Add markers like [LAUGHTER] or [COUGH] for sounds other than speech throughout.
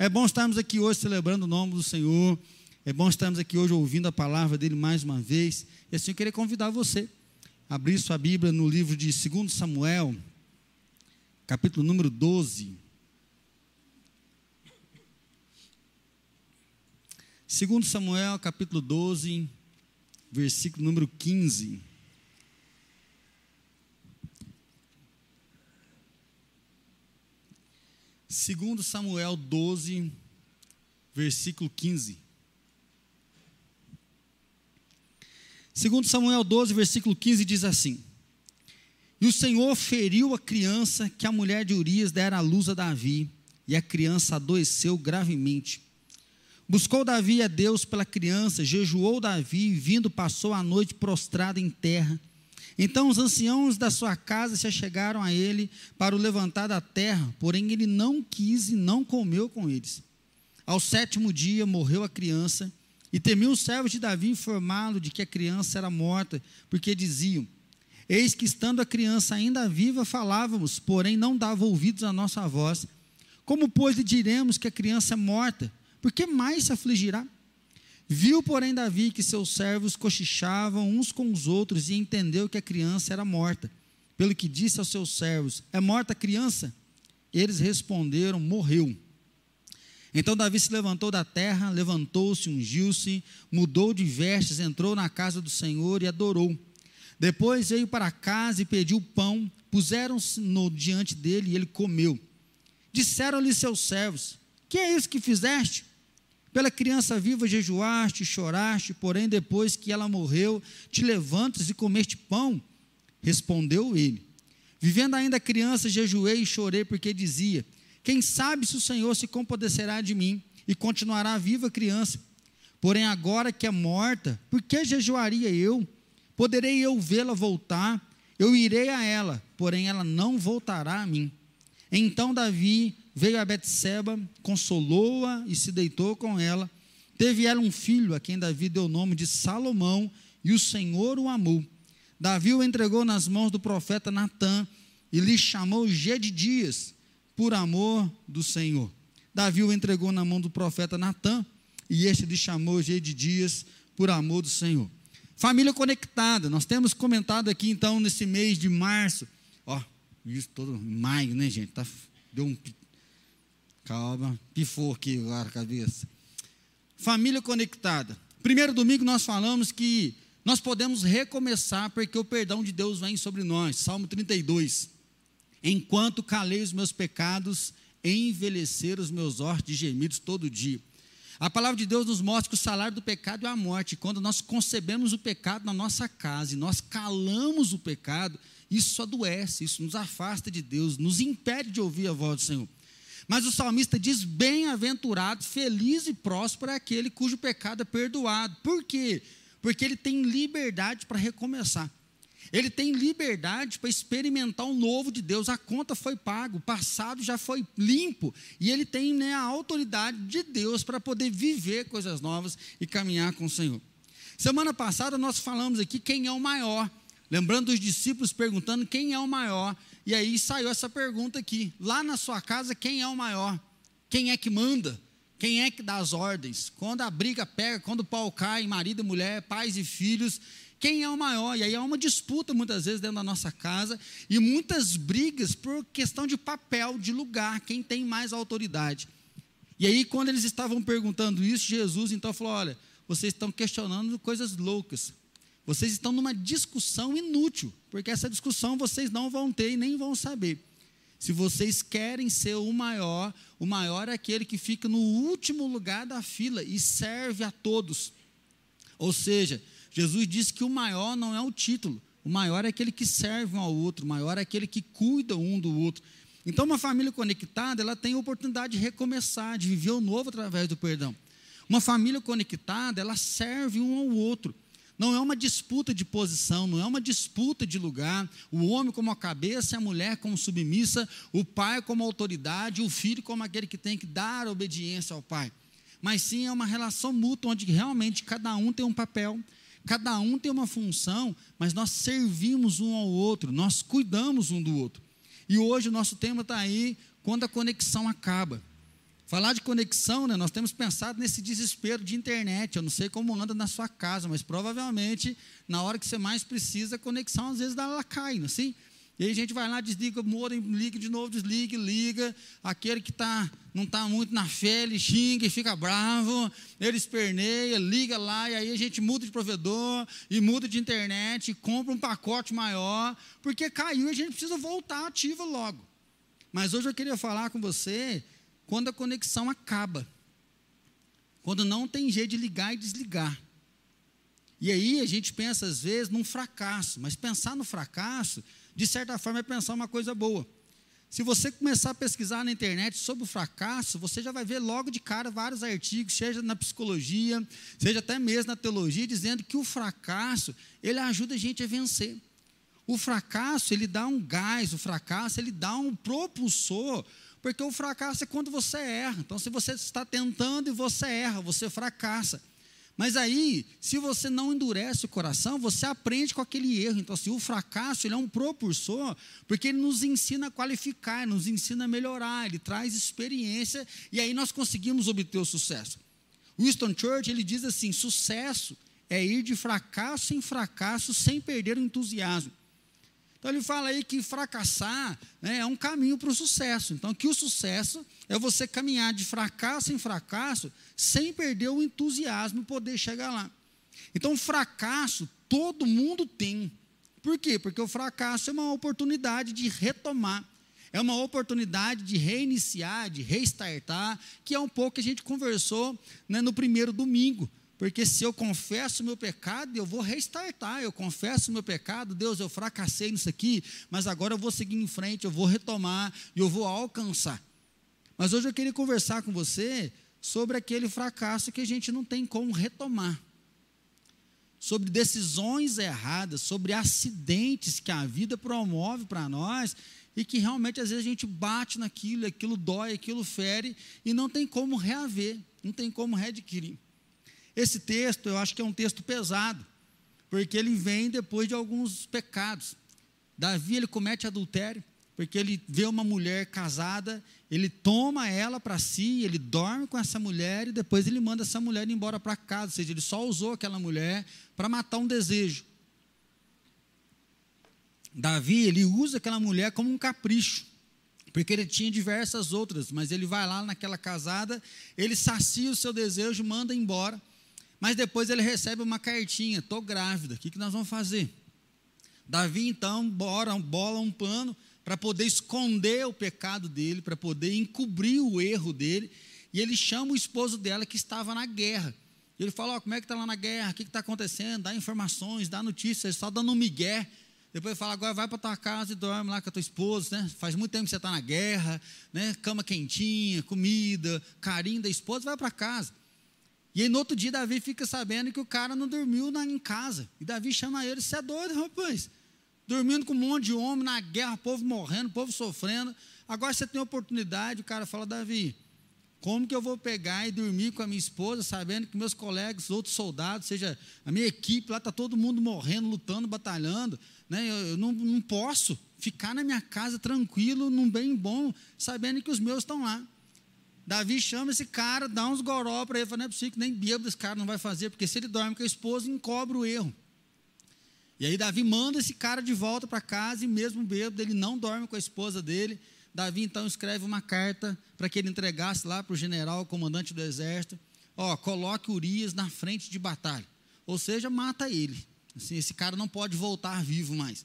É bom estarmos aqui hoje celebrando o nome do Senhor. É bom estarmos aqui hoje ouvindo a palavra dele mais uma vez. E assim eu queria convidar você a abrir sua Bíblia no livro de 2 Samuel, capítulo número 12. 2 Samuel, capítulo 12, versículo número 15. Segundo Samuel 12, versículo 15. Segundo Samuel 12, versículo 15 diz assim: E o Senhor feriu a criança que a mulher de Urias dera à luz a Davi, e a criança adoeceu gravemente. Buscou Davi a Deus pela criança, jejuou Davi, e vindo passou a noite prostrado em terra. Então os anciãos da sua casa se achegaram a ele para o levantar da terra, porém ele não quis e não comeu com eles. Ao sétimo dia morreu a criança, e temiam os servos de Davi informá-lo de que a criança era morta, porque diziam: Eis que estando a criança ainda viva, falávamos, porém não dava ouvidos à nossa voz. Como, pois, lhe diremos que a criança é morta? Por que mais se afligirá? Viu, porém, Davi que seus servos cochichavam uns com os outros e entendeu que a criança era morta. Pelo que disse aos seus servos: É morta a criança? Eles responderam: Morreu. Então Davi se levantou da terra, levantou-se, ungiu-se, mudou de vestes, entrou na casa do Senhor e adorou. Depois veio para casa e pediu pão, puseram-se diante dele e ele comeu. Disseram-lhe seus servos: Que é isso que fizeste? Pela criança viva jejuaste, choraste, porém depois que ela morreu, te levantas e comeste pão? Respondeu ele: Vivendo ainda criança, jejuei e chorei, porque dizia: Quem sabe se o Senhor se compadecerá de mim e continuará viva criança? Porém, agora que é morta, por que jejuaria eu? Poderei eu vê-la voltar? Eu irei a ela, porém ela não voltará a mim. Então Davi veio a Betseba, consolou-a e se deitou com ela. Teve ela um filho, a quem Davi deu o nome de Salomão, e o Senhor o amou. Davi o entregou nas mãos do profeta Natã e lhe chamou Gedidias, por amor do Senhor. Davi o entregou na mão do profeta Natã e este lhe chamou Gedidias, por amor do Senhor. Família conectada, nós temos comentado aqui então nesse mês de março, ó, isso todo maio, né, gente? Tá, deu um Calma, pifou aqui agora a cabeça. Família conectada. Primeiro domingo nós falamos que nós podemos recomeçar porque o perdão de Deus vem sobre nós. Salmo 32. Enquanto calei os meus pecados, envelhecer os meus hortos de gemidos todo dia. A palavra de Deus nos mostra que o salário do pecado é a morte. Quando nós concebemos o pecado na nossa casa e nós calamos o pecado, isso adoece, isso nos afasta de Deus, nos impede de ouvir a voz do Senhor. Mas o salmista diz: bem-aventurado, feliz e próspero é aquele cujo pecado é perdoado. Por quê? Porque ele tem liberdade para recomeçar. Ele tem liberdade para experimentar o novo de Deus. A conta foi paga, o passado já foi limpo. E ele tem né, a autoridade de Deus para poder viver coisas novas e caminhar com o Senhor. Semana passada nós falamos aqui quem é o maior. Lembrando dos discípulos perguntando quem é o maior. E aí saiu essa pergunta aqui: lá na sua casa, quem é o maior? Quem é que manda? Quem é que dá as ordens? Quando a briga pega, quando o pau cai, marido e mulher, pais e filhos, quem é o maior? E aí há uma disputa muitas vezes dentro da nossa casa e muitas brigas por questão de papel, de lugar, quem tem mais autoridade. E aí, quando eles estavam perguntando isso, Jesus então falou: Olha, vocês estão questionando coisas loucas. Vocês estão numa discussão inútil, porque essa discussão vocês não vão ter e nem vão saber. Se vocês querem ser o maior, o maior é aquele que fica no último lugar da fila e serve a todos. Ou seja, Jesus disse que o maior não é o título, o maior é aquele que serve um ao outro, o maior é aquele que cuida um do outro. Então, uma família conectada, ela tem a oportunidade de recomeçar, de viver o novo através do perdão. Uma família conectada, ela serve um ao outro. Não é uma disputa de posição, não é uma disputa de lugar. O homem como a cabeça, a mulher como submissa, o pai como autoridade, o filho como aquele que tem que dar obediência ao pai. Mas sim é uma relação mútua, onde realmente cada um tem um papel, cada um tem uma função, mas nós servimos um ao outro, nós cuidamos um do outro. E hoje o nosso tema está aí, quando a conexão acaba. Falar de conexão, né, nós temos pensado nesse desespero de internet. Eu não sei como anda na sua casa, mas provavelmente na hora que você mais precisa, a conexão às vezes ela cai, não é assim? E aí a gente vai lá, desliga modem, liga de novo, desliga, liga. Aquele que tá, não está muito na fé, ele xinga e fica bravo, ele esperneia, liga lá, e aí a gente muda de provedor, e muda de internet, e compra um pacote maior, porque caiu e a gente precisa voltar ativo logo. Mas hoje eu queria falar com você quando a conexão acaba. Quando não tem jeito de ligar e desligar. E aí a gente pensa, às vezes, num fracasso, mas pensar no fracasso, de certa forma, é pensar uma coisa boa. Se você começar a pesquisar na internet sobre o fracasso, você já vai ver logo de cara vários artigos, seja na psicologia, seja até mesmo na teologia, dizendo que o fracasso, ele ajuda a gente a vencer. O fracasso, ele dá um gás, o fracasso, ele dá um propulsor porque o fracasso é quando você erra. Então, se você está tentando e você erra, você fracassa. Mas aí, se você não endurece o coração, você aprende com aquele erro. Então, assim, o fracasso ele é um propulsor, porque ele nos ensina a qualificar, nos ensina a melhorar, ele traz experiência, e aí nós conseguimos obter o sucesso. Winston Churchill ele diz assim: sucesso é ir de fracasso em fracasso sem perder o entusiasmo. Então ele fala aí que fracassar né, é um caminho para o sucesso. Então, que o sucesso é você caminhar de fracasso em fracasso sem perder o entusiasmo e poder chegar lá. Então, fracasso todo mundo tem. Por quê? Porque o fracasso é uma oportunidade de retomar. É uma oportunidade de reiniciar, de restartar, que é um pouco que a gente conversou né, no primeiro domingo. Porque se eu confesso o meu pecado, eu vou restartar. Eu confesso o meu pecado, Deus, eu fracassei nisso aqui, mas agora eu vou seguir em frente, eu vou retomar e eu vou alcançar. Mas hoje eu queria conversar com você sobre aquele fracasso que a gente não tem como retomar. Sobre decisões erradas, sobre acidentes que a vida promove para nós e que realmente às vezes a gente bate naquilo, aquilo dói, aquilo fere e não tem como reaver, não tem como readquirir. Esse texto eu acho que é um texto pesado, porque ele vem depois de alguns pecados. Davi ele comete adultério, porque ele vê uma mulher casada, ele toma ela para si, ele dorme com essa mulher e depois ele manda essa mulher embora para casa, ou seja, ele só usou aquela mulher para matar um desejo. Davi, ele usa aquela mulher como um capricho, porque ele tinha diversas outras, mas ele vai lá naquela casada, ele sacia o seu desejo, manda embora. Mas depois ele recebe uma cartinha: estou grávida, o que, que nós vamos fazer? Davi então bora, bola um pano para poder esconder o pecado dele, para poder encobrir o erro dele, e ele chama o esposo dela que estava na guerra. Ele fala: oh, como é que está lá na guerra? O que está acontecendo? Dá informações, dá notícias, só dando um migué. Depois ele fala, agora vai para tua casa e dorme lá com a tua esposa, né? Faz muito tempo que você está na guerra, né? Cama quentinha, comida, carinho da esposa, vai para casa. E aí no outro dia Davi fica sabendo que o cara não dormiu na, em casa. E Davi chama ele, você é doido, rapaz. Dormindo com um monte de homem na guerra, povo morrendo, povo sofrendo. Agora você tem oportunidade, o cara fala, Davi, como que eu vou pegar e dormir com a minha esposa, sabendo que meus colegas, outros soldados, seja a minha equipe, lá está todo mundo morrendo, lutando, batalhando. Né? Eu, eu não, não posso ficar na minha casa tranquilo, num bem bom, sabendo que os meus estão lá. Davi chama esse cara, dá uns goró para ele, fala, não é possível que nem bêbado esse cara não vai fazer, porque se ele dorme com a esposa, encobre o erro. E aí Davi manda esse cara de volta para casa, e mesmo bêbado, ele não dorme com a esposa dele. Davi então escreve uma carta para que ele entregasse lá para o general, comandante do exército, ó, coloque Urias na frente de batalha. Ou seja, mata ele. Assim, esse cara não pode voltar vivo mais.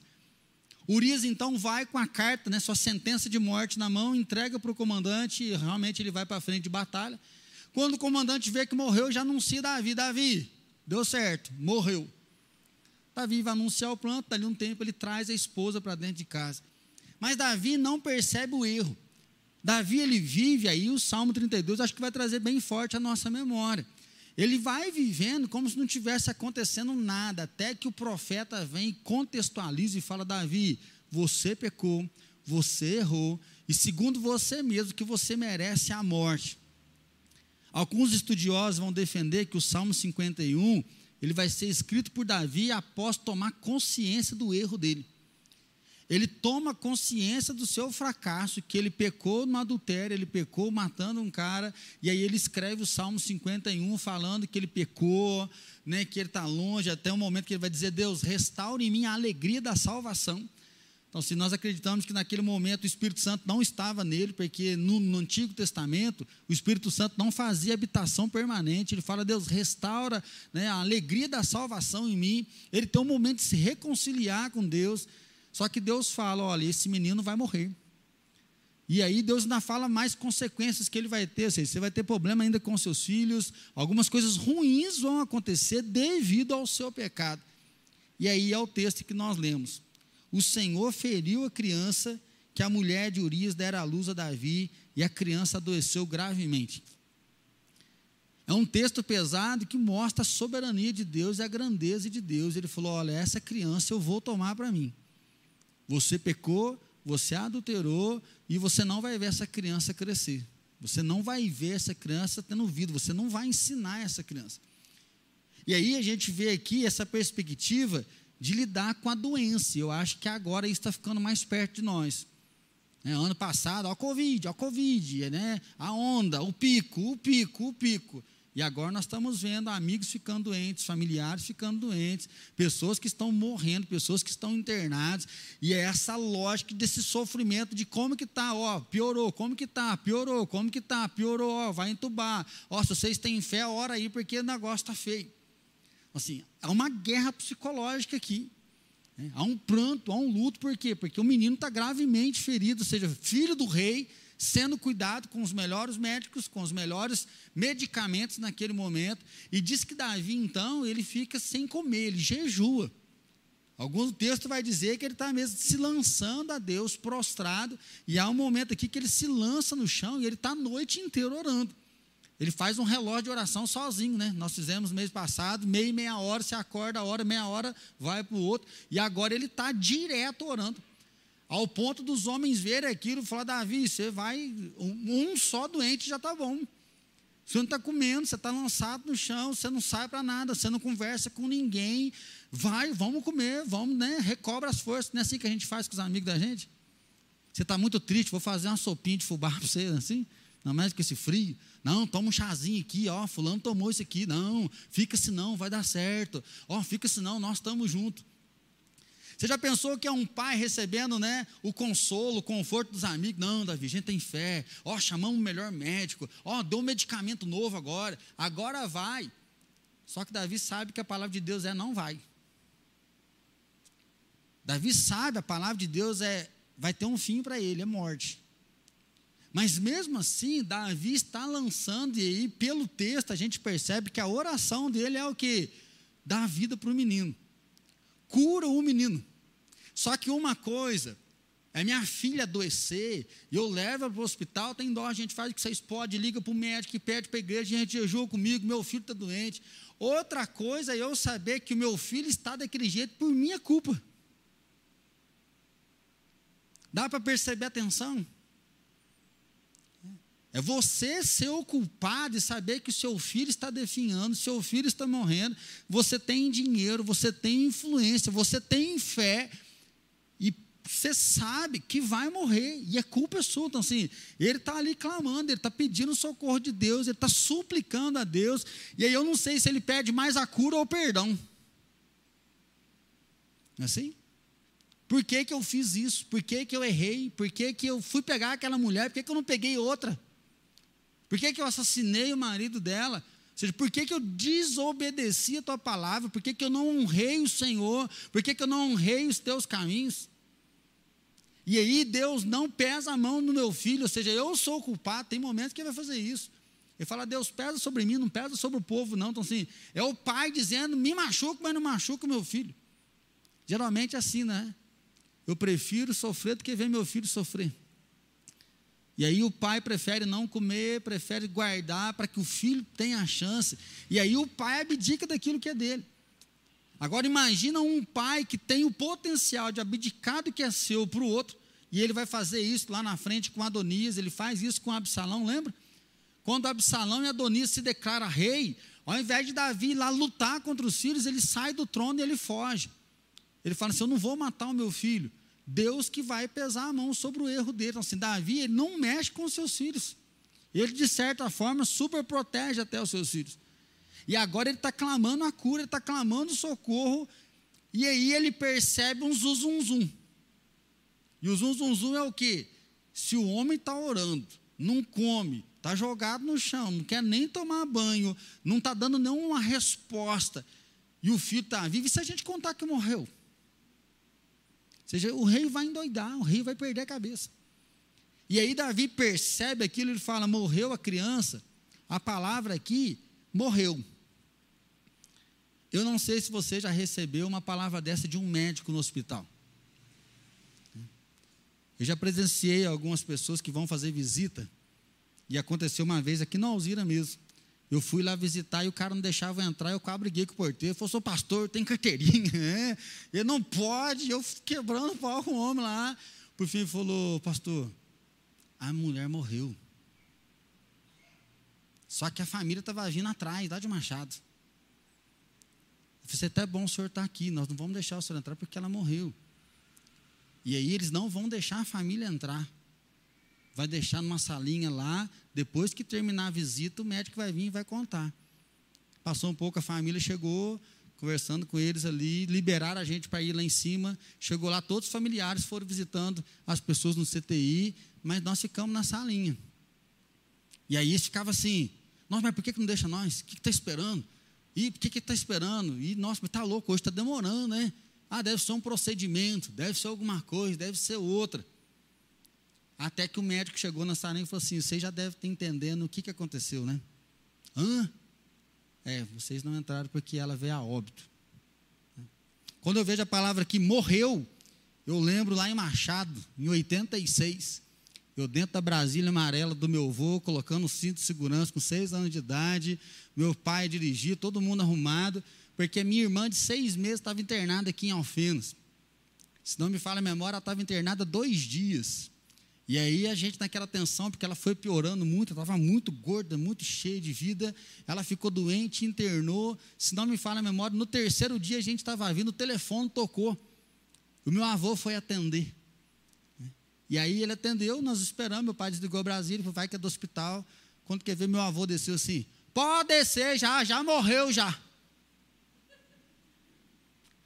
Urias então vai com a carta, né, sua sentença de morte na mão, entrega para o comandante e realmente ele vai para a frente de batalha. Quando o comandante vê que morreu, já anuncia Davi: Davi, deu certo, morreu. Davi vai anunciar o plano, dali um tempo ele traz a esposa para dentro de casa. Mas Davi não percebe o erro. Davi ele vive aí o Salmo 32, acho que vai trazer bem forte a nossa memória. Ele vai vivendo como se não tivesse acontecendo nada, até que o profeta vem contextualiza e fala: Davi, você pecou, você errou, e segundo você mesmo, que você merece a morte. Alguns estudiosos vão defender que o Salmo 51 ele vai ser escrito por Davi após tomar consciência do erro dele. Ele toma consciência do seu fracasso, que ele pecou no adultério, ele pecou matando um cara, e aí ele escreve o Salmo 51 falando que ele pecou, né, que ele está longe, até o momento que ele vai dizer: Deus, restaure em mim a alegria da salvação. Então, se nós acreditamos que naquele momento o Espírito Santo não estava nele, porque no, no, Antigo Testamento o Espírito Santo não fazia habitação permanente, ele fala, Deus, restaura né, a alegria da salvação em mim. Ele tem um momento de se reconciliar com Deus, só que Deus fala: olha, esse menino vai morrer. E aí Deus ainda fala mais consequências que ele vai ter. Seja, você vai ter problema ainda com seus filhos, algumas coisas ruins vão acontecer devido ao seu pecado. E aí é o texto que nós lemos. O Senhor feriu a criança que a mulher de Urias dera à luz a Davi, e a criança adoeceu gravemente. É um texto pesado que mostra a soberania de Deus e a grandeza de Deus. Ele falou: Olha, essa criança eu vou tomar para mim. Você pecou, você adulterou e você não vai ver essa criança crescer. Você não vai ver essa criança tendo vida, você não vai ensinar essa criança. E aí a gente vê aqui essa perspectiva de lidar com a doença. Eu acho que agora isso está ficando mais perto de nós. É, ano passado, ó, Covid, ó, Covid, né? a onda, o pico, o pico, o pico. E agora nós estamos vendo amigos ficando doentes, familiares ficando doentes, pessoas que estão morrendo, pessoas que estão internadas. E é essa lógica desse sofrimento de como que está, ó, piorou, como que está, piorou, como que está, piorou, ó, vai entubar. Ó, se vocês têm fé, ora aí, porque o negócio está feio. Assim, há uma guerra psicológica aqui. Né? Há um pranto, há um luto, por quê? Porque o menino está gravemente ferido, ou seja, filho do rei, sendo cuidado com os melhores médicos, com os melhores medicamentos naquele momento. E diz que Davi, então, ele fica sem comer, ele jejua. Algum texto vai dizer que ele está mesmo se lançando a Deus, prostrado, e há um momento aqui que ele se lança no chão e ele está a noite inteira orando. Ele faz um relógio de oração sozinho, né? Nós fizemos mês passado, meia e meia hora, se acorda a hora, meia hora, vai para o outro, e agora ele está direto orando. Ao ponto dos homens verem aquilo e falar, Davi, você vai, um, só doente já está bom. Você não está comendo, você está lançado no chão, você não sai para nada, você não conversa com ninguém. Vai, vamos comer, vamos, né? Recobra as forças. Não é assim que a gente faz com os amigos da gente? Você está muito triste, vou fazer uma sopinha de fubá para você, assim? Não mais que esse frio. Não, toma um chazinho aqui, ó, fulano tomou isso aqui. Não, fica se não, vai dar certo. Ó, fica se não, nós estamos juntos. Você já pensou que é um pai recebendo né, o consolo, o conforto dos amigos? Não, Davi, a gente tem fé. Ó, chamamos o melhor médico. Ó, deu um medicamento novo agora. Agora vai. Só que Davi sabe que a palavra de Deus é não vai. Davi sabe, a palavra de Deus é vai ter um fim para ele, é morte. Mas mesmo assim, Davi está lançando, e aí, pelo texto, a gente percebe que a oração dele é o que? Dá vida para o menino cura o menino. Só que uma coisa, é minha filha adoecer, eu levo para o hospital, tem dó, a gente faz o que vocês podem, liga para o médico, pede para a igreja, a gente jejua comigo, meu filho está doente. Outra coisa é eu saber que o meu filho está daquele jeito por minha culpa. Dá para perceber a tensão? É você ser o culpado e saber que o seu filho está definhando, seu filho está morrendo, você tem dinheiro, você tem influência, você tem fé, e você sabe que vai morrer, e a culpa é sua. Então, assim, ele está ali clamando, ele está pedindo socorro de Deus, ele está suplicando a Deus, e aí eu não sei se ele pede mais a cura ou o perdão. Não é assim? Por que, que eu fiz isso? Por que, que eu errei? Por que, que eu fui pegar aquela mulher? Por que, que eu não peguei outra? Por que, que eu assassinei o marido dela? Ou seja, por que, que eu desobedeci a tua palavra? Por que, que eu não honrei o Senhor? Por que, que eu não honrei os teus caminhos? E aí Deus não pesa a mão no meu filho, ou seja, eu sou o culpado, tem momentos que ele vai fazer isso. Ele fala, Deus pesa sobre mim, não pesa sobre o povo, não. Então, assim, é o pai dizendo, me machuca, mas não machuca o meu filho. Geralmente é assim, né? Eu prefiro sofrer do que ver meu filho sofrer. E aí o pai prefere não comer, prefere guardar para que o filho tenha a chance. E aí o pai abdica daquilo que é dele. Agora imagina um pai que tem o potencial de abdicar do que é seu para o outro, e ele vai fazer isso lá na frente com Adonias, ele faz isso com Absalão, lembra? Quando Absalão e Adonias se declara rei, ao invés de Davi ir lá lutar contra os filhos, ele sai do trono e ele foge. Ele fala assim: Eu não vou matar o meu filho, Deus que vai pesar a mão sobre o erro dele. Então, assim, Davi, ele não mexe com os seus filhos. Ele, de certa forma, super protege até os seus filhos. E agora ele está clamando a cura, ele está clamando socorro. E aí ele percebe um zum, zum, zum. E o zum, zum, zum é o quê? Se o homem está orando, não come, está jogado no chão, não quer nem tomar banho, não está dando nenhuma resposta, e o filho está vivo, e se a gente contar que morreu? Seja, o rei vai endoidar, o rei vai perder a cabeça. E aí Davi percebe aquilo, ele fala: morreu a criança. A palavra aqui, morreu. Eu não sei se você já recebeu uma palavra dessa de um médico no hospital. Eu já presenciei algumas pessoas que vão fazer visita, e aconteceu uma vez aqui na Alzira mesmo. Eu fui lá visitar e o cara não deixava eu entrar, eu quase briguei com o porteiro. Ele falou, sou pastor, tem carteirinha. [LAUGHS] É. Ele não pode, eu quebrando o pau com o homem lá. Por fim, ele falou, pastor, a mulher morreu. Só que a família estava vindo atrás, lá de Machado. Eu falei, até bom o senhor estar tá aqui, nós não vamos deixar o senhor entrar porque ela morreu. E aí eles não vão deixar a família entrar. Vai deixar numa salinha lá, depois que terminar a visita, o médico vai vir e vai contar. Passou um pouco, a família chegou, conversando com eles ali, liberaram a gente para ir lá em cima. Chegou lá, todos os familiares foram visitando as pessoas no CTI, mas nós ficamos na salinha. E aí eles ficavam assim, nossa, mas por que, que não deixa nós? O que está esperando? E por que está esperando? E, nossa, mas está louco, hoje está demorando, né? Ah, deve ser um procedimento, deve ser alguma coisa, deve ser outra. Até que o médico chegou na sala e falou assim: vocês já devem estar entendendo o que, que aconteceu, né? Hã? É, vocês não entraram porque ela veio a óbito. Quando eu vejo a palavra que morreu, eu lembro lá em Machado, em 86, eu dentro da Brasília amarela do meu avô, colocando o cinto de segurança com seis anos de idade, meu pai dirigia, todo mundo arrumado porque minha irmã de seis meses estava internada aqui em Alfenas. Se não me fala a memória, ela estava internada dois dias. E aí a gente naquela tensão, porque ela foi piorando muito, ela estava muito gorda, muito cheia de vida, ela ficou doente, internou. Se não me fala a memória, no terceiro dia a gente estava vindo, o telefone tocou. O meu avô foi atender. E aí ele atendeu, nós esperamos, meu pai desligou o Brasília, falou, vai que é do hospital. Quando quer ver, meu avô desceu assim, pode descer já, já morreu já.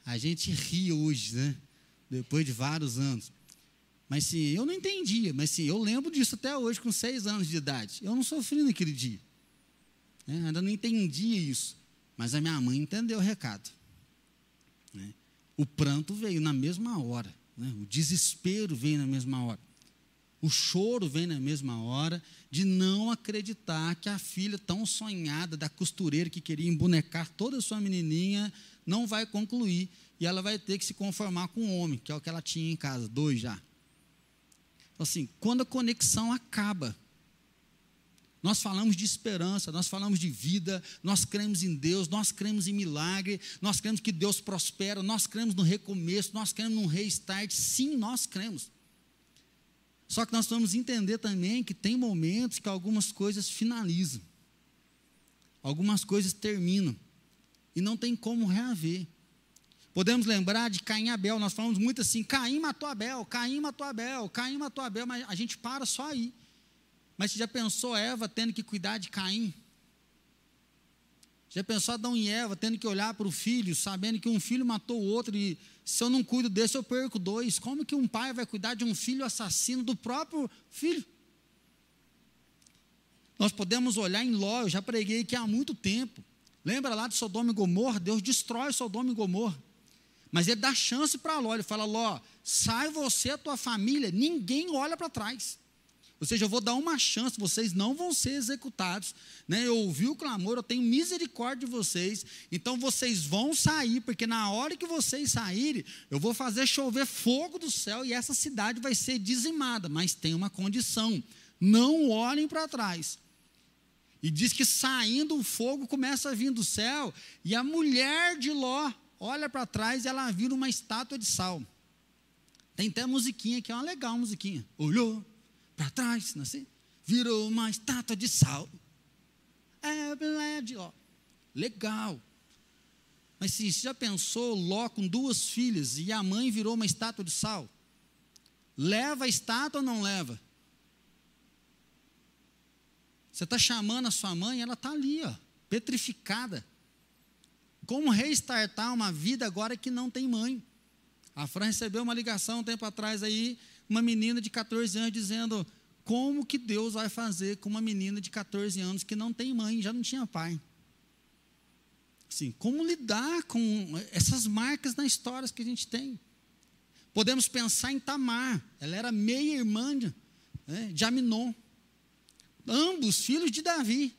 A gente ri hoje, né? Depois de vários anos. Mas sim, eu não entendia, mas sim, eu lembro disso até hoje, com seis anos de idade. Eu não sofri naquele dia. Né? Ainda não entendia isso. Mas a minha mãe entendeu o recado. Né? O pranto veio na mesma hora. Né? O desespero veio na mesma hora. O choro vem na mesma hora de não acreditar que a filha tão sonhada da costureira que queria embonecar toda a sua menininha não vai concluir e ela vai ter que se conformar com o homem, que é o que ela tinha em casa, dois já. Assim, quando a conexão acaba, nós falamos de esperança, nós falamos de vida, nós cremos em Deus, nós cremos em milagre, nós cremos que Deus prospera, nós cremos no recomeço, nós cremos num restart, sim, nós cremos. Só que nós vamos entender também que tem momentos que algumas coisas finalizam, algumas coisas terminam, e não tem como reaver. Podemos lembrar de Caim e Abel, nós falamos muito assim: Caim matou Abel, Caim matou Abel, Caim matou Abel, mas a gente para só aí. Mas você já pensou Eva tendo que cuidar de Caim? Já pensou Adão e Eva tendo que olhar para o filho, sabendo que um filho matou o outro e se eu não cuido desse eu perco dois? Como que um pai vai cuidar de um filho assassino do próprio filho? Nós podemos olhar em Ló, eu já preguei aqui há muito tempo. Lembra lá de Sodoma e Gomorra? Deus destrói Sodoma e Gomorra. Mas ele dá chance para Ló, ele fala: Ló, sai você e a tua família, ninguém olha para trás. Ou seja, eu vou dar uma chance, vocês não vão ser executados. Né? Eu ouvi o clamor, eu tenho misericórdia de vocês. Então vocês vão sair, porque na hora que vocês saírem, eu vou fazer chover fogo do céu e essa cidade vai ser dizimada. Mas tem uma condição: não olhem para trás. E diz que saindo o fogo começa a vir do céu, e a mulher de Ló olha para trás e ela vira uma estátua de sal. Tem até musiquinha que é uma legal musiquinha. Olhou, para trás, não é assim? Virou uma estátua de sal. É, verdade, ó. Legal. Mas se já pensou Ló com duas filhas e a mãe virou uma estátua de sal? leva a estátua ou não leva? Você está chamando a sua mãe, ela está ali, ó, petrificada. Como restartar uma vida agora que não tem mãe? A Fran recebeu uma ligação um tempo atrás aí, uma menina de 14 anos dizendo como que Deus vai fazer com uma menina de 14 anos que não tem mãe, já não tinha pai. Assim, como lidar com essas marcas na história que a gente tem? Podemos pensar em Tamar, ela era meia irmã de, né, de Aminon, ambos filhos de Davi.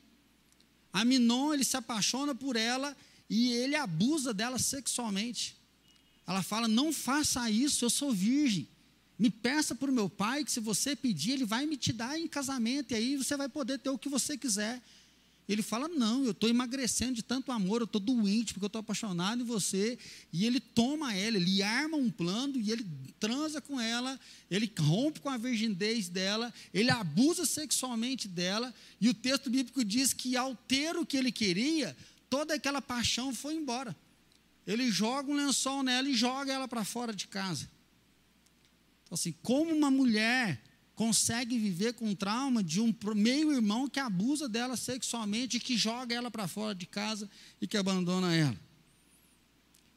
Aminon, ele se apaixona por ela e ele abusa dela sexualmente. Ela fala: Não faça isso, eu sou virgem. Me peça para o meu pai que, se você pedir, ele vai me te dar em casamento, e aí você vai poder ter o que você quiser. Ele fala: Não, eu estou emagrecendo de tanto amor, eu estou doente porque eu estou apaixonado em você. E ele toma ela, ele arma um plano e ele transa com ela, ele rompe com a virgindez dela, ele abusa sexualmente dela. E o texto bíblico diz que, ao ter o que ele queria, toda aquela paixão foi embora. Ele joga um lençol nela e joga ela para fora de casa. Então, assim, como uma mulher consegue viver com trauma de um meio-irmão que abusa dela sexualmente, que joga ela para fora de casa e que abandona ela.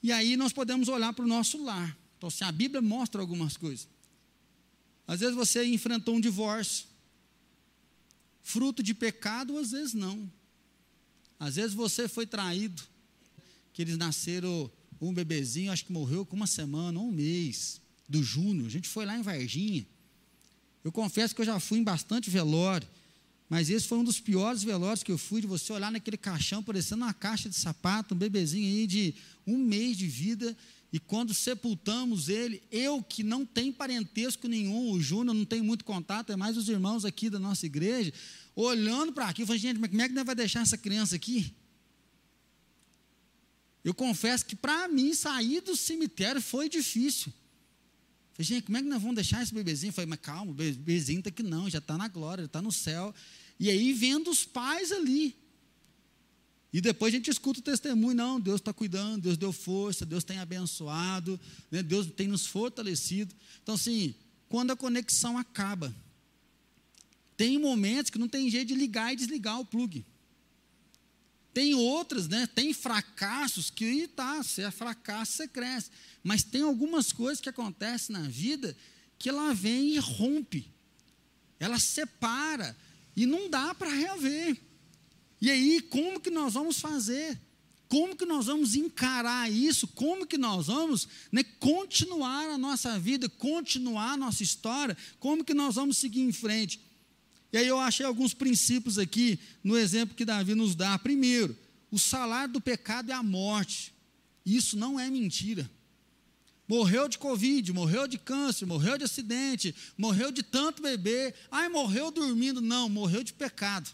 E aí nós podemos olhar para o nosso lar. Então, assim, a Bíblia mostra algumas coisas. Às vezes você enfrentou um divórcio, fruto de pecado, às vezes não. Às vezes você foi traído, que eles nasceram um bebezinho, acho que morreu com uma semana, um mês, do Júnior. A gente foi lá em Varginha. Eu confesso que eu já fui em bastante velório, mas esse foi um dos piores velórios que eu fui, de você olhar naquele caixão, parecendo uma caixa de sapato, um bebezinho aí de um mês de vida, e quando sepultamos ele, eu que não tenho parentesco nenhum, o Júnior não tem muito contato, é mais os irmãos aqui da nossa igreja, olhando para aqui, eu falei, gente, mas como é que nós vai deixar essa criança aqui? Eu confesso que para mim sair do cemitério foi difícil. Falei, gente, como é que nós vamos deixar esse bebezinho? falei, mas calma, o bebezinho está aqui não, já está na glória, está no céu. E aí vendo os pais ali. E depois a gente escuta o testemunho, não, Deus está cuidando, Deus deu força, Deus tem abençoado, né, Deus tem nos fortalecido. Então, assim, quando a conexão acaba, tem momentos que não tem jeito de ligar e desligar o plug. Tem outras, né? Tem fracassos que tá, se é fracasso, você cresce. Mas tem algumas coisas que acontecem na vida que ela vem e rompe. Ela separa e não dá para reaver. E aí, como que nós vamos fazer? Como que nós vamos encarar isso? Como que nós vamos né, continuar a nossa vida, continuar a nossa história? Como que nós vamos seguir em frente? E aí eu achei alguns princípios aqui no exemplo que Davi nos dá. Primeiro, o salário do pecado é a morte. Isso não é mentira. Morreu de Covid, morreu de câncer, morreu de acidente, morreu de tanto beber. Ai, morreu dormindo. Não, morreu de pecado.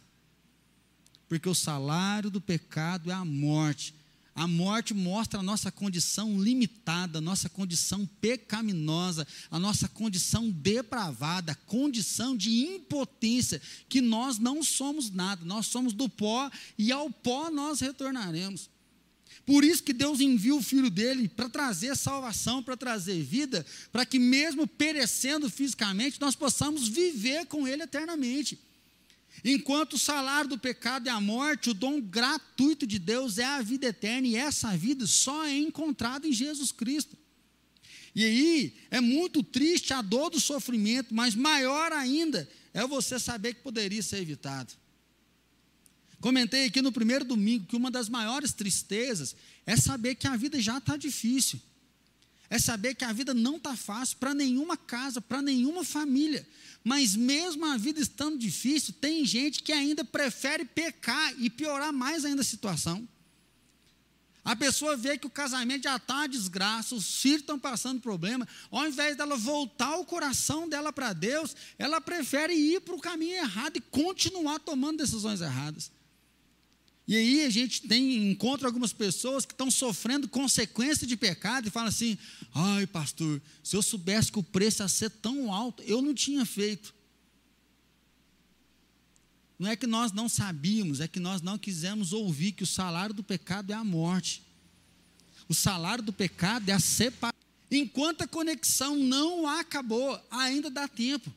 Porque o salário do pecado é a morte. A morte mostra a nossa condição limitada, a nossa condição pecaminosa, a nossa condição depravada, a condição de impotência, que nós não somos nada, nós somos do pó e ao pó nós retornaremos. Por isso que Deus envia o Filho dele para trazer salvação, para trazer vida, para que mesmo perecendo fisicamente, nós possamos viver com Ele eternamente. Enquanto o salário do pecado é a morte, o dom gratuito de Deus é a vida eterna, e essa vida só é encontrada em Jesus Cristo. E aí é muito triste a dor do sofrimento, mas maior ainda é você saber que poderia ser evitado. Comentei aqui no primeiro domingo que uma das maiores tristezas é saber que a vida já está difícil. É saber que a vida não está fácil para nenhuma casa, para nenhuma família. Mas mesmo a vida estando difícil, tem gente que ainda prefere pecar e piorar mais ainda a situação. A pessoa vê que o casamento já está uma desgraça, os filhos estão passando problema, ao invés dela voltar o coração dela para Deus, ela prefere ir para o caminho errado e continuar tomando decisões erradas. E aí a gente tem, encontra algumas pessoas que estão sofrendo consequência de pecado e falam assim: ai, pastor, se eu soubesse que o preço ia ser tão alto, eu não tinha feito. Não é que nós não sabíamos, é que nós não quisemos ouvir que o salário do pecado é a morte. O salário do pecado é a separação. Enquanto a conexão não acabou, ainda dá tempo.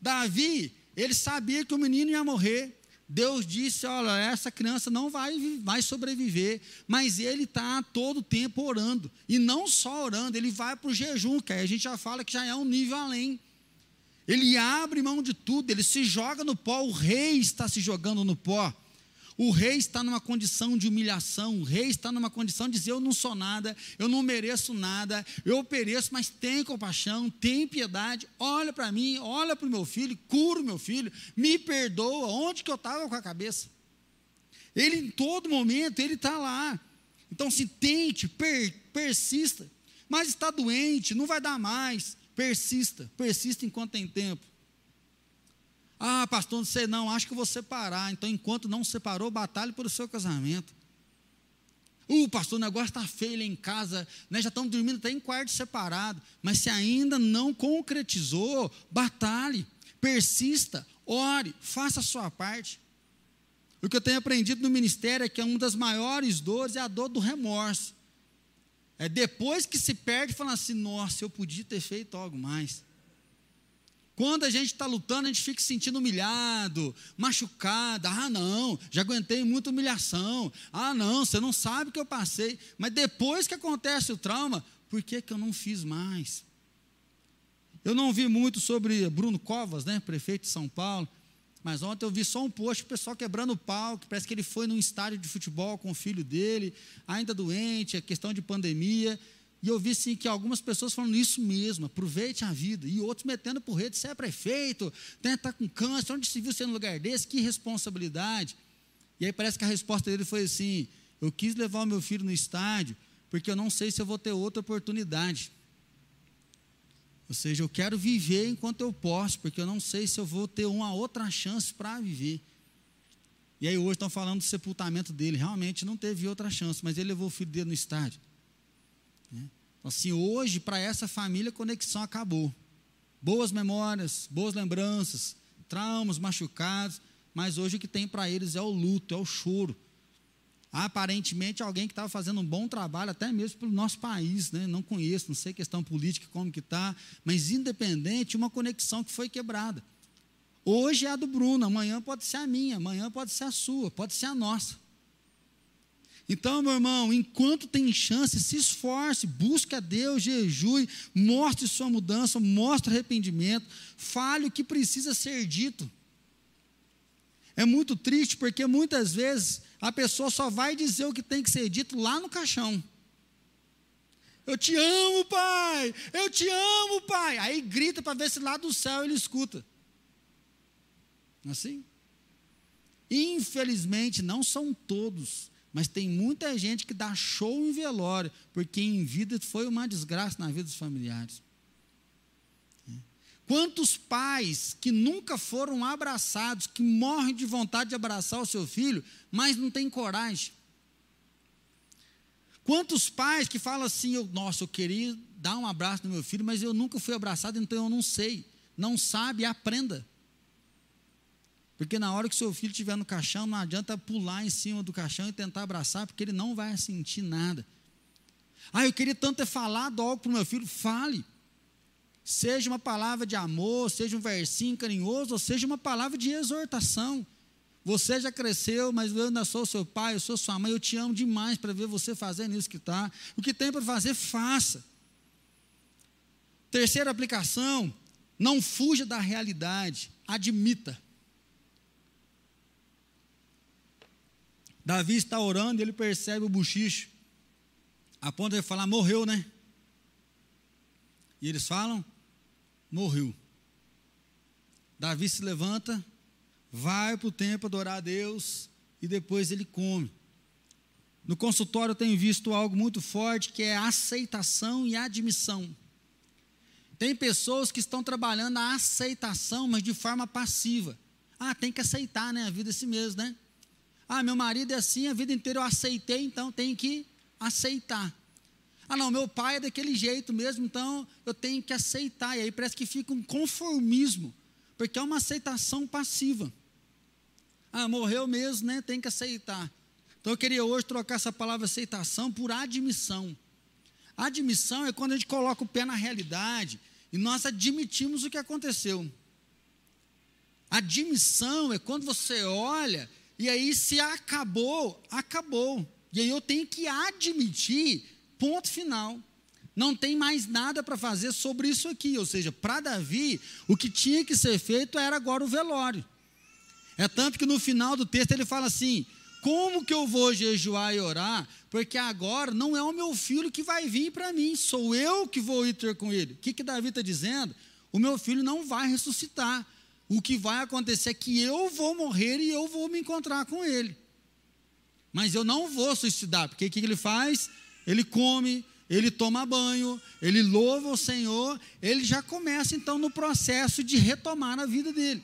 Davi, ele sabia que o menino ia morrer. Deus disse: Olha, essa criança não vai, vai sobreviver. Mas ele está todo tempo orando. E não só orando, ele vai para o jejum, que aí a gente já fala que já é um nível além. Ele abre mão de tudo, ele se joga no pó. O rei está se jogando no pó. O rei está numa condição de humilhação, o rei está numa condição de dizer: Eu não sou nada, eu não mereço nada, eu pereço, mas tem compaixão, tem piedade, olha para mim, olha para o meu filho, cura o meu filho, me perdoa, onde que eu estava com a cabeça? Ele, em todo momento, ele está lá. Então, se tente, per, persista, mas está doente, não vai dar mais, persista, persista enquanto tem tempo. Ah, pastor, não sei não, acho que vou separar. Então, enquanto não separou, batalhe pelo seu casamento. Uh, pastor, o negócio está feio lá em casa, né? já estamos dormindo até em quarto separado. Mas se ainda não concretizou, batalhe, persista, ore, faça a sua parte. O que eu tenho aprendido no ministério é que uma das maiores dores é a dor do remorso. É depois que se perde, falando assim: nossa, eu podia ter feito algo mais. Quando a gente está lutando, a gente fica se sentindo humilhado, machucado. Ah, não, já aguentei muita humilhação. Ah, não, você não sabe o que eu passei. Mas depois que acontece o trauma, por que, que eu não fiz mais? Eu não vi muito sobre Bruno Covas, né, prefeito de São Paulo, mas ontem eu vi só um post, o pessoal quebrando o pau, que parece que ele foi num estádio de futebol com o filho dele, ainda doente, é questão de pandemia. E eu vi sim que algumas pessoas falando isso mesmo, aproveite a vida. E outros metendo por rede, você é prefeito, tem estar com câncer, onde se viu ser no lugar desse, que responsabilidade. E aí parece que a resposta dele foi assim: eu quis levar o meu filho no estádio, porque eu não sei se eu vou ter outra oportunidade. Ou seja, eu quero viver enquanto eu posso, porque eu não sei se eu vou ter uma outra chance para viver. E aí hoje estão falando do sepultamento dele. Realmente não teve outra chance, mas ele levou o filho dele no estádio. Né? Assim, hoje, para essa família, a conexão acabou. Boas memórias, boas lembranças, traumas, machucados, mas hoje o que tem para eles é o luto, é o choro. Aparentemente, alguém que estava fazendo um bom trabalho, até mesmo pelo nosso país, né? não conheço, não sei questão política, como que está, mas independente, uma conexão que foi quebrada. Hoje é a do Bruno, amanhã pode ser a minha, amanhã pode ser a sua, pode ser a nossa. Então, meu irmão, enquanto tem chance, se esforce, busque a Deus, jejue, mostre sua mudança, mostre arrependimento, fale o que precisa ser dito. É muito triste porque muitas vezes a pessoa só vai dizer o que tem que ser dito lá no caixão. Eu te amo, pai! Eu te amo, pai! Aí grita para ver se lá do céu ele escuta. Assim? Infelizmente, não são todos mas tem muita gente que dá show em velório, porque em vida foi uma desgraça na vida dos familiares. Quantos pais que nunca foram abraçados, que morrem de vontade de abraçar o seu filho, mas não têm coragem? Quantos pais que falam assim, eu, nossa, eu queria dar um abraço no meu filho, mas eu nunca fui abraçado, então eu não sei. Não sabe, aprenda. Porque na hora que seu filho estiver no caixão, não adianta pular em cima do caixão e tentar abraçar, porque ele não vai sentir nada. Ah, eu queria tanto ter falado algo para o meu filho. Fale. Seja uma palavra de amor, seja um versinho carinhoso, ou seja uma palavra de exortação. Você já cresceu, mas eu ainda sou seu pai, eu sou sua mãe, eu te amo demais para ver você fazendo isso que está. O que tem para fazer, faça. Terceira aplicação, não fuja da realidade, admita. Davi está orando e ele percebe o buchicho. A ponto de falar, morreu, né? E eles falam, morreu. Davi se levanta, vai para o templo adorar a Deus e depois ele come. No consultório eu tenho visto algo muito forte que é a aceitação e admissão. Tem pessoas que estão trabalhando a aceitação, mas de forma passiva. Ah, tem que aceitar, né? A vida é assim mesmo, né? Ah, meu marido é assim, a vida inteira eu aceitei, então tenho que aceitar. Ah, não, meu pai é daquele jeito mesmo, então eu tenho que aceitar. E aí parece que fica um conformismo, porque é uma aceitação passiva. Ah, morreu mesmo, né? Tem que aceitar. Então eu queria hoje trocar essa palavra aceitação por admissão. Admissão é quando a gente coloca o pé na realidade e nós admitimos o que aconteceu. Admissão é quando você olha e aí se acabou, acabou. E aí eu tenho que admitir, ponto final. Não tem mais nada para fazer sobre isso aqui. Ou seja, para Davi, o que tinha que ser feito era agora o velório. É tanto que no final do texto ele fala assim: como que eu vou jejuar e orar? Porque agora não é o meu filho que vai vir para mim, sou eu que vou ir ter com ele. O que, que Davi está dizendo? O meu filho não vai ressuscitar. O que vai acontecer é que eu vou morrer e eu vou me encontrar com ele. Mas eu não vou suicidar, porque o que ele faz? Ele come, ele toma banho, ele louva o Senhor, ele já começa então no processo de retomar a vida dele.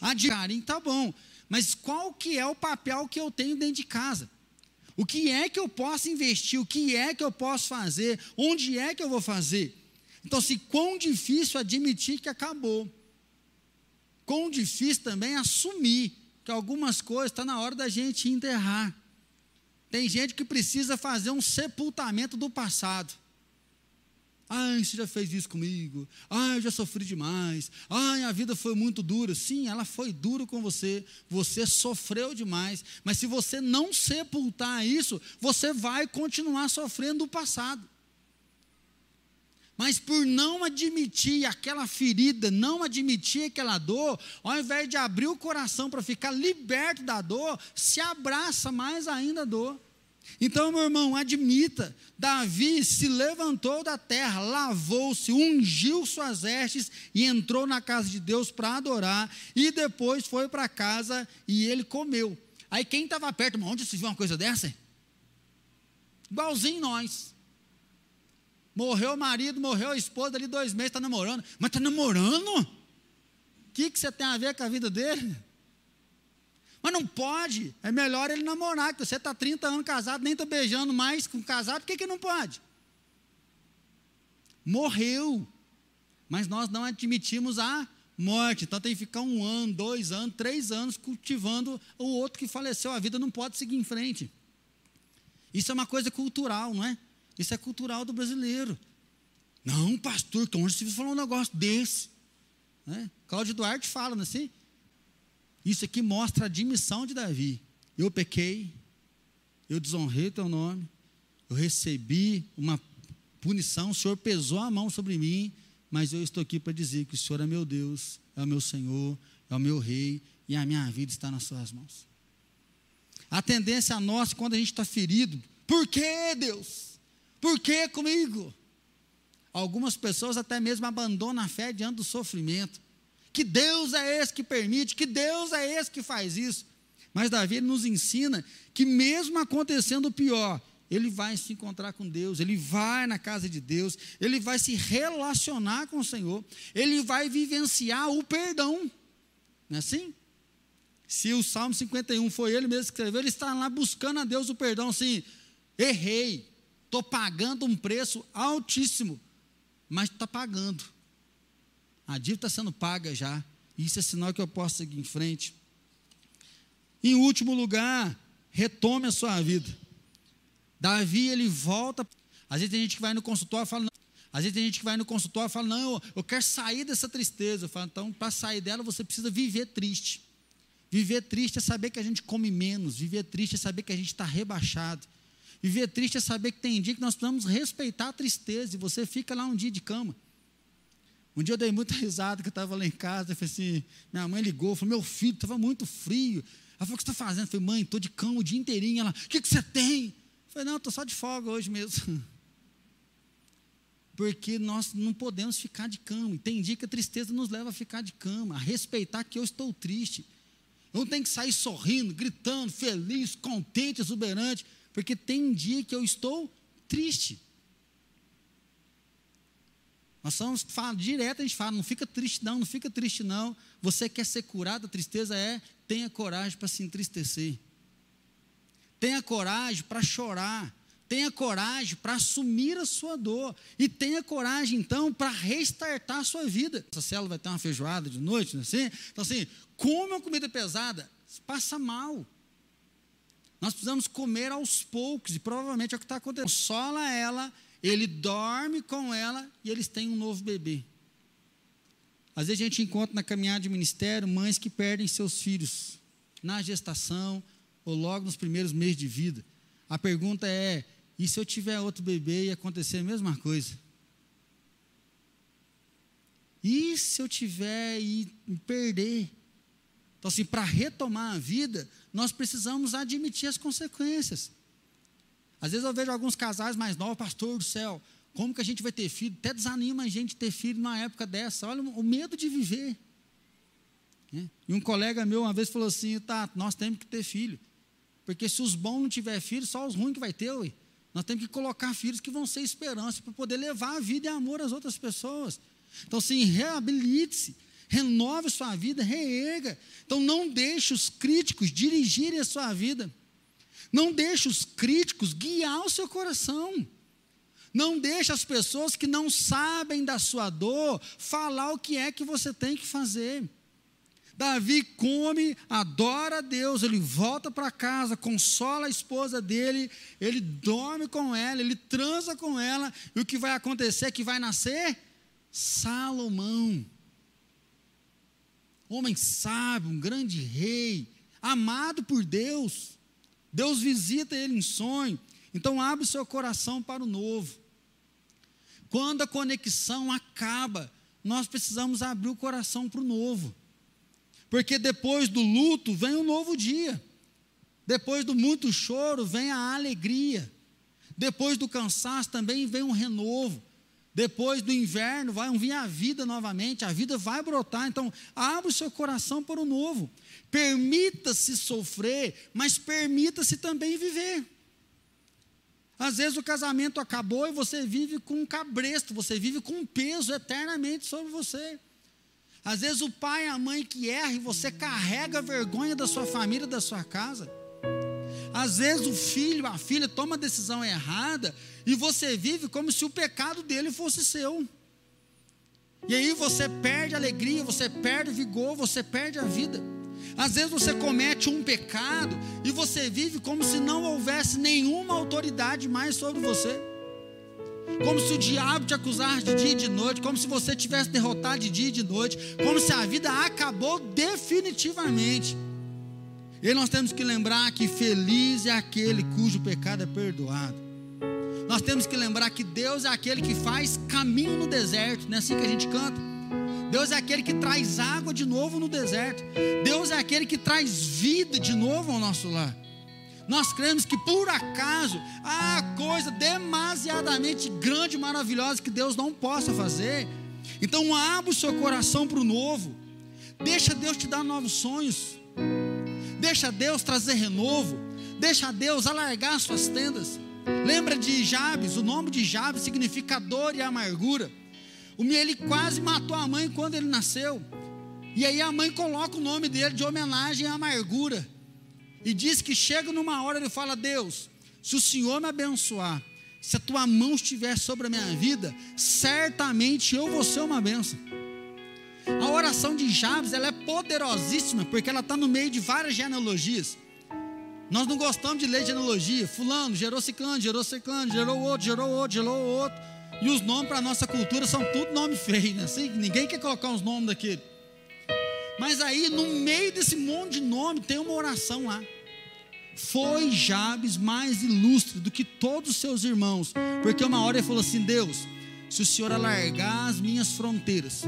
Ah, de tá bom. Mas qual que é o papel que eu tenho dentro de casa? O que é que eu posso investir? O que é que eu posso fazer? Onde é que eu vou fazer? Então, se quão difícil admitir que acabou. Quão difícil também assumir que algumas coisas está na hora da gente enterrar. Tem gente que precisa fazer um sepultamento do passado. Ai, você já fez isso comigo. Ai, eu já sofri demais. Ai, a vida foi muito dura. Sim, ela foi dura com você. Você sofreu demais. Mas se você não sepultar isso, você vai continuar sofrendo o passado. Mas por não admitir aquela ferida, não admitir aquela dor, ao invés de abrir o coração para ficar liberto da dor, se abraça mais ainda a dor. Então, meu irmão, admita: Davi se levantou da terra, lavou-se, ungiu suas vestes e entrou na casa de Deus para adorar, e depois foi para casa e ele comeu. Aí quem estava perto, onde se viu uma coisa dessa? Igualzinho nós. Morreu o marido, morreu a esposa ali dois meses, está namorando. Mas está namorando? O que, que você tem a ver com a vida dele? Mas não pode. É melhor ele namorar, que você está 30 anos casado, nem está beijando mais com casado, por que, que não pode? Morreu. Mas nós não admitimos a morte. Então tem que ficar um ano, dois anos, três anos cultivando o outro que faleceu. A vida não pode seguir em frente. Isso é uma coisa cultural, não é? Isso é cultural do brasileiro. Não, pastor, que onde você falou um negócio desse? Né? Cláudio Duarte fala, não é assim? Isso aqui mostra a admissão de Davi. Eu pequei, eu desonrei teu nome, eu recebi uma punição, o Senhor pesou a mão sobre mim, mas eu estou aqui para dizer que o Senhor é meu Deus, é o meu Senhor, é o meu Rei, e a minha vida está nas suas mãos. A tendência a nós, quando a gente está ferido, por que Deus? Por que comigo? Algumas pessoas até mesmo abandonam a fé diante do sofrimento. Que Deus é esse que permite, que Deus é esse que faz isso. Mas Davi nos ensina que, mesmo acontecendo o pior, ele vai se encontrar com Deus, ele vai na casa de Deus, ele vai se relacionar com o Senhor, ele vai vivenciar o perdão. Não é assim? Se o Salmo 51 foi ele mesmo que escreveu, ele está lá buscando a Deus o perdão, assim, errei, estou pagando um preço altíssimo, mas está pagando. A dívida está sendo paga já. Isso é sinal que eu posso seguir em frente. Em último lugar, retome a sua vida. Davi, ele volta. Às vezes tem gente que vai no consultório e fala, não. Às vezes tem gente que vai no consultório e fala, não, eu, eu quero sair dessa tristeza. Eu falo, então, para sair dela, você precisa viver triste. Viver triste é saber que a gente come menos. Viver triste é saber que a gente está rebaixado. Viver triste é saber que tem dia que nós precisamos respeitar a tristeza. E você fica lá um dia de cama. Um dia eu dei muita [LAUGHS] risada que eu estava lá em casa, eu falei assim, minha mãe ligou, falou, meu filho, estava muito frio. Ela falou, o que você está fazendo? Eu falei, mãe, estou de cama o dia inteirinho. Ela, o que, que você tem? Eu falei, não, estou só de folga hoje mesmo. [LAUGHS] Porque nós não podemos ficar de cama. Tem dia que a tristeza nos leva a ficar de cama, a respeitar que eu estou triste. Eu não tenho que sair sorrindo, gritando, feliz, contente, exuberante, porque tem dia que eu estou triste. Nós somos, fala, direto a gente fala, não fica triste não, não fica triste não. Você quer ser curado da tristeza? É, tenha coragem para se entristecer. Tenha coragem para chorar. Tenha coragem para assumir a sua dor. E tenha coragem, então, para restartar a sua vida. Essa célula vai ter uma feijoada de noite, não é assim? Então, assim, come uma comida pesada, passa mal. Nós precisamos comer aos poucos, e provavelmente é o que está acontecendo. Sola ela ele dorme com ela e eles têm um novo bebê. Às vezes a gente encontra na caminhada de ministério mães que perdem seus filhos na gestação ou logo nos primeiros meses de vida. A pergunta é: e se eu tiver outro bebê e acontecer a mesma coisa? E se eu tiver e perder? Então, assim, para retomar a vida, nós precisamos admitir as consequências. Às vezes eu vejo alguns casais mais novos, pastor do céu, como que a gente vai ter filho? Até desanima a gente ter filho numa época dessa. Olha o medo de viver. Né? E um colega meu uma vez falou assim: tá, nós temos que ter filho. Porque se os bons não tiver filho, só os ruins que vai ter, ué. Nós temos que colocar filhos que vão ser esperança para poder levar a vida e amor às outras pessoas. Então, sim, reabilite-se, renove sua vida, reerga. Então, não deixe os críticos dirigirem a sua vida. Não deixe os críticos guiar o seu coração. Não deixe as pessoas que não sabem da sua dor falar o que é que você tem que fazer. Davi come, adora a Deus, ele volta para casa, consola a esposa dele, ele dorme com ela, ele transa com ela, e o que vai acontecer é que vai nascer Salomão. Homem sábio, um grande rei, amado por Deus. Deus visita ele em sonho. Então abre seu coração para o novo. Quando a conexão acaba, nós precisamos abrir o coração para o novo. Porque depois do luto vem um novo dia. Depois do muito choro vem a alegria. Depois do cansaço também vem um renovo. Depois do inverno vai vir a vida novamente, a vida vai brotar. Então, abra o seu coração para o novo. Permita-se sofrer, mas permita-se também viver. Às vezes o casamento acabou e você vive com um cabresto, você vive com um peso eternamente sobre você. Às vezes o pai e a mãe que erram e você carrega a vergonha da sua família, da sua casa. Às vezes o filho, a filha toma a decisão errada e você vive como se o pecado dele fosse seu. E aí você perde a alegria, você perde o vigor, você perde a vida. Às vezes você comete um pecado e você vive como se não houvesse nenhuma autoridade mais sobre você. Como se o diabo te acusasse de dia e de noite, como se você tivesse derrotado de dia e de noite, como se a vida acabou definitivamente. E nós temos que lembrar que feliz é aquele cujo pecado é perdoado. Nós temos que lembrar que Deus é aquele que faz caminho no deserto, não é assim que a gente canta? Deus é aquele que traz água de novo no deserto. Deus é aquele que traz vida de novo ao nosso lar. Nós cremos que por acaso há coisa demasiadamente grande maravilhosa que Deus não possa fazer. Então abra o seu coração para o novo. Deixa Deus te dar novos sonhos. Deixa Deus trazer renovo. Deixa Deus alargar suas tendas. Lembra de Jabes? O nome de Jabes significa dor e amargura. Ele quase matou a mãe quando ele nasceu. E aí a mãe coloca o nome dele de homenagem à amargura. E diz que chega numa hora ele fala: Deus, se o Senhor me abençoar, se a tua mão estiver sobre a minha vida, certamente eu vou ser uma bênção. A oração de Jabes ela é poderosíssima, porque ela está no meio de várias genealogias. Nós não gostamos de ler genealogia. Fulano gerou ciclano, gerou ciclano, gerou outro, gerou outro, gerou outro. E os nomes para a nossa cultura são tudo nome feio, né? Assim, ninguém quer colocar os nomes daquele. Mas aí, no meio desse monte de nome, tem uma oração lá. Foi Jabes mais ilustre do que todos os seus irmãos, porque uma hora ele falou assim: Deus, se o Senhor alargar as minhas fronteiras,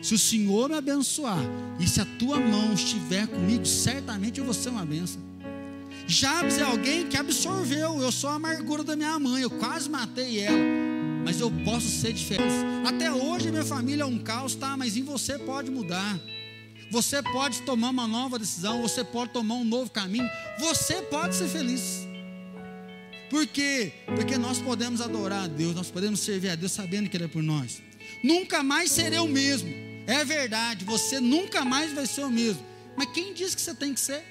se o Senhor me abençoar e se a tua mão estiver comigo, certamente eu vou ser uma benção. Jabes é alguém que absorveu. Eu sou a amargura da minha mãe, eu quase matei ela, mas eu posso ser diferente. Até hoje minha família é um caos, tá? Mas em você pode mudar. Você pode tomar uma nova decisão, você pode tomar um novo caminho, você pode ser feliz. Por quê? Porque nós podemos adorar a Deus, nós podemos servir a Deus sabendo que Ele é por nós. Nunca mais serei o mesmo. É verdade, você nunca mais vai ser o mesmo. Mas quem diz que você tem que ser?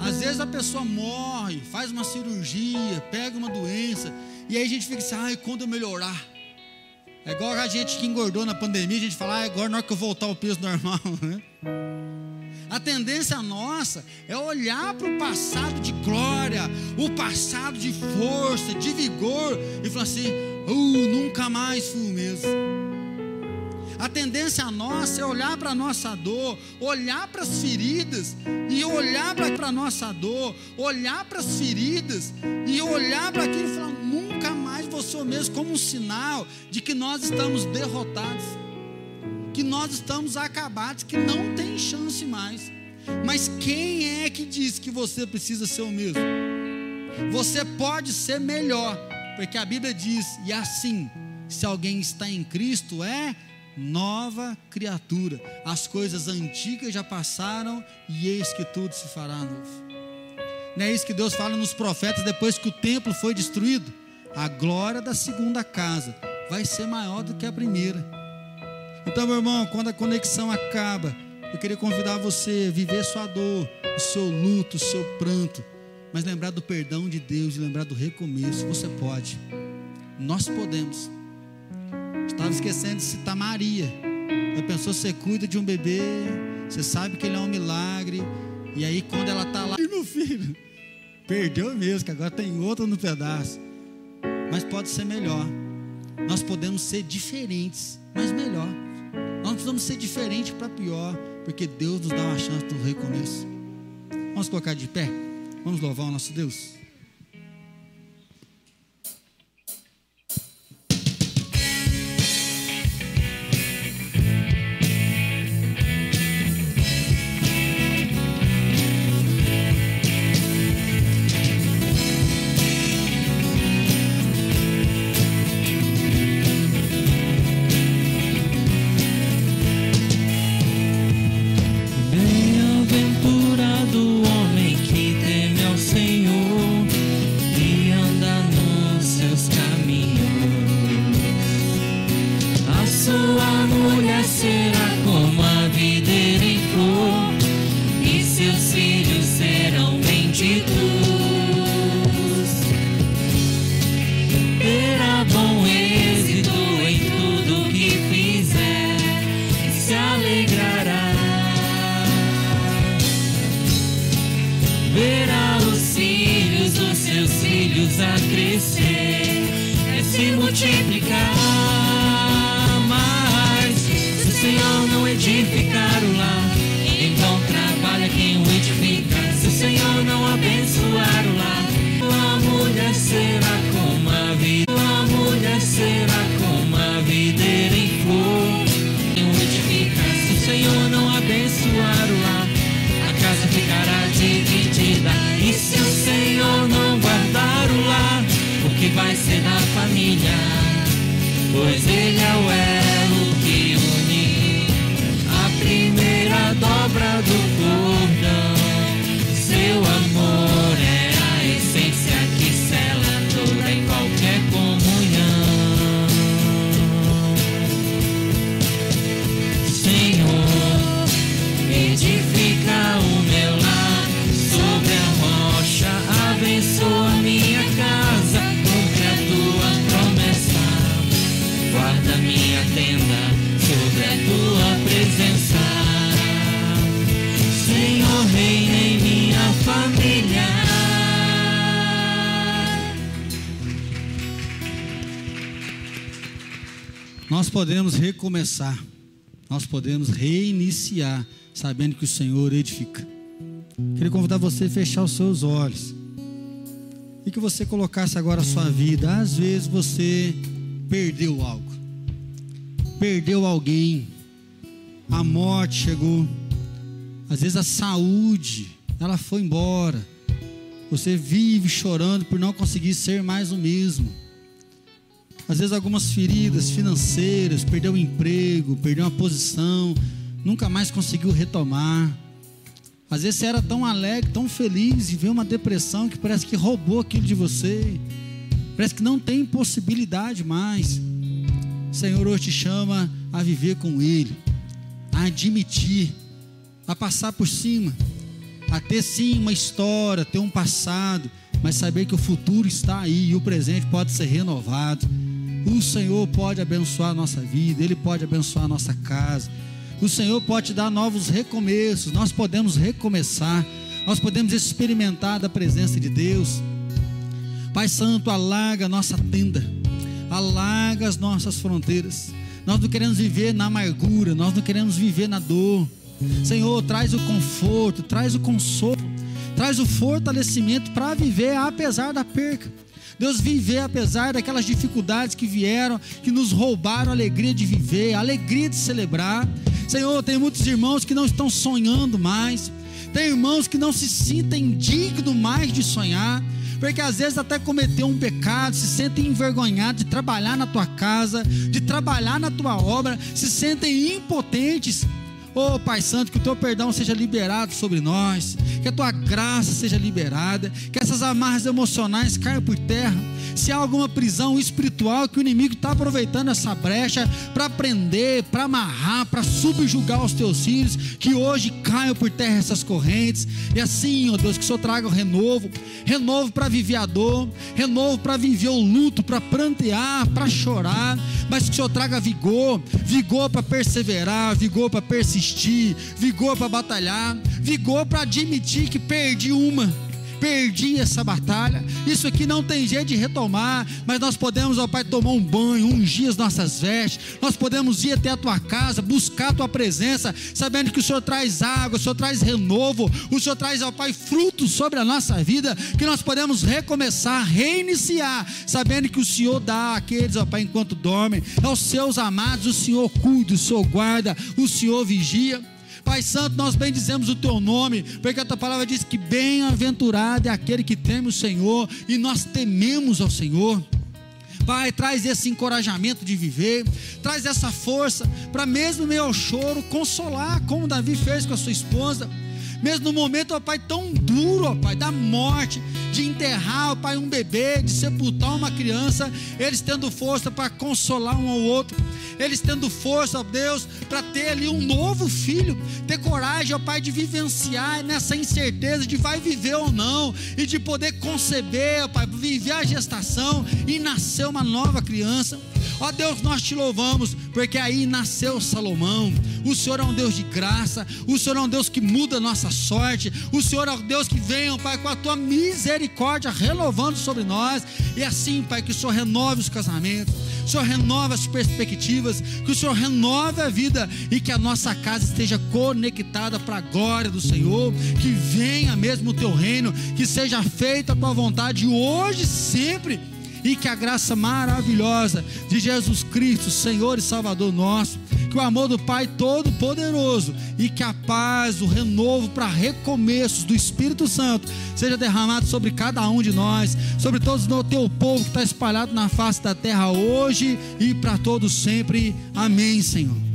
Às vezes a pessoa morre, faz uma cirurgia, pega uma doença, e aí a gente fica assim, ai, quando eu melhorar. É igual a gente que engordou na pandemia, a gente fala, ah, agora na hora que eu voltar ao peso normal. [LAUGHS] Né? A tendência nossa é olhar para o passado de glória, o passado de força, de vigor, e falar assim: uh, nunca mais fui o mesmo. A tendência nossa é olhar para a nossa dor, olhar para as feridas e olhar para a nossa dor, olhar para as feridas e olhar para aquilo e falar: nunca mais ser o mesmo, como um sinal de que nós estamos derrotados, que nós estamos acabados, que não tem chance mais. Mas quem é que diz que você precisa ser o mesmo? Você pode ser melhor, porque a Bíblia diz, e assim, se alguém está em Cristo, é nova criatura. As coisas antigas já passaram e eis que tudo se fará novo. Não é isso que Deus fala nos profetas depois que o templo foi destruído? A glória da segunda casa vai ser maior do que a primeira. Então, meu irmão, quando a conexão acaba, eu queria convidar você a viver sua dor, o seu luto, o seu pranto, mas lembrar do perdão de Deus e lembrar do recomeço. Você pode, nós podemos. Estava esquecendo de citar Maria. A pessoa você cuida de um bebê, você sabe que ele é um milagre, e aí quando ela está lá, meu filho, perdeu mesmo, que agora tem outro no pedaço. Mas pode ser melhor. Nós podemos ser diferentes, mas melhor. Nós precisamos ser diferentes para pior, porque Deus nos dá uma chance do recomeço. Vamos colocar de pé? Vamos louvar o nosso Deus. Nós podemos recomeçar, nós podemos reiniciar, sabendo que o Senhor edifica. Queria convidar você a fechar os seus olhos e que você colocasse agora a sua vida. Às vezes você perdeu algo, perdeu alguém, a morte chegou, às vezes a saúde, ela foi embora. Você vive chorando por não conseguir ser mais o mesmo. Às vezes algumas feridas financeiras, perdeu o emprego, perdeu uma posição, nunca mais conseguiu retomar. Às vezes você era tão alegre, tão feliz e veio uma depressão que parece que roubou aquilo de você. Parece que não tem possibilidade mais. O Senhor hoje te chama a viver com Ele, a admitir, a passar por cima, a ter sim uma história, ter um passado, mas saber que o futuro está aí e o presente pode ser renovado. O Senhor pode abençoar a nossa vida, Ele pode abençoar a nossa casa. o Senhor pode te dar novos recomeços, nós podemos recomeçar, nós podemos experimentar da presença de Deus. Pai Santo, alarga a nossa tenda, alarga as nossas fronteiras. Nós não queremos viver na amargura, nós não queremos viver na dor. Senhor, traz o conforto, traz o consolo, traz o fortalecimento para viver apesar da perca. Deus, viver apesar daquelas dificuldades que vieram, que nos roubaram a alegria de viver, a alegria de celebrar. Senhor, tem muitos irmãos que não estão sonhando mais, tem irmãos que não se sentem dignos mais de sonhar, porque às vezes até cometeu um pecado, se sentem envergonhados de trabalhar na tua casa, de trabalhar na tua obra, se sentem impotentes Oh Pai Santo, que o teu perdão seja liberado sobre nós, que a tua graça seja liberada, que essas amarras emocionais caiam por terra. Se há alguma prisão espiritual que o inimigo está aproveitando essa brecha para prender, para amarrar, para subjugar os teus filhos, que hoje caiam por terra essas correntes. E assim, ó Deus, que o Senhor traga o renovo, renovo para viver a dor, renovo para viver o luto, para prantear, para chorar, mas que o Senhor traga vigor, vigor para perseverar, vigor para persistir vigor para batalhar, vigor para admitir que perdi uma perdi essa batalha. Isso aqui não tem jeito de retomar, mas nós podemos, ó Pai, tomar um banho, ungir as nossas vestes, nós podemos ir até a tua casa, buscar a tua presença, sabendo que o Senhor traz água, o Senhor traz renovo, o Senhor traz, ó Pai, frutos sobre a nossa vida, que nós podemos recomeçar, reiniciar, sabendo que o Senhor dá àqueles, ó Pai, enquanto dormem, aos seus amados, o Senhor cuida, o Senhor guarda, o Senhor vigia. Pai Santo, nós bendizemos o teu nome, porque a tua palavra diz que bem-aventurado é aquele que teme o Senhor, e nós tememos ao Senhor. Pai, traz esse encorajamento de viver, traz essa força para mesmo meio ao choro consolar, como Davi fez com a sua esposa mesmo no momento, ó Pai, tão duro, ó Pai, da morte, de enterrar, ó Pai, um bebê, de sepultar uma criança, eles tendo força para consolar um ao outro, eles tendo força, ó Deus, para ter ali um novo filho, ter coragem, ó Pai, de vivenciar nessa incerteza de vai viver ou não, e de poder conceber, ó Pai, viver a gestação e nascer uma nova criança. Ó Deus, nós te louvamos, porque aí nasceu Salomão. O Senhor é um Deus de graça, o Senhor é um Deus que muda a nossa sorte, o Senhor é um Deus que vem, Pai, com a tua misericórdia renovando sobre nós. E assim, Pai, que o Senhor renove os casamentos, o Senhor renove as perspectivas, que o Senhor renove a vida e que a nossa casa esteja conectada para a glória do Senhor, que venha mesmo o teu reino, que seja feita a tua vontade hoje, sempre e que a graça maravilhosa de Jesus Cristo, Senhor e Salvador nosso, que o amor do Pai Todo-Poderoso e que a paz, o renovo para recomeços do Espírito Santo seja derramado sobre cada um de nós, sobre todos o teu povo que está espalhado na face da terra hoje e para todos sempre. Amém, Senhor.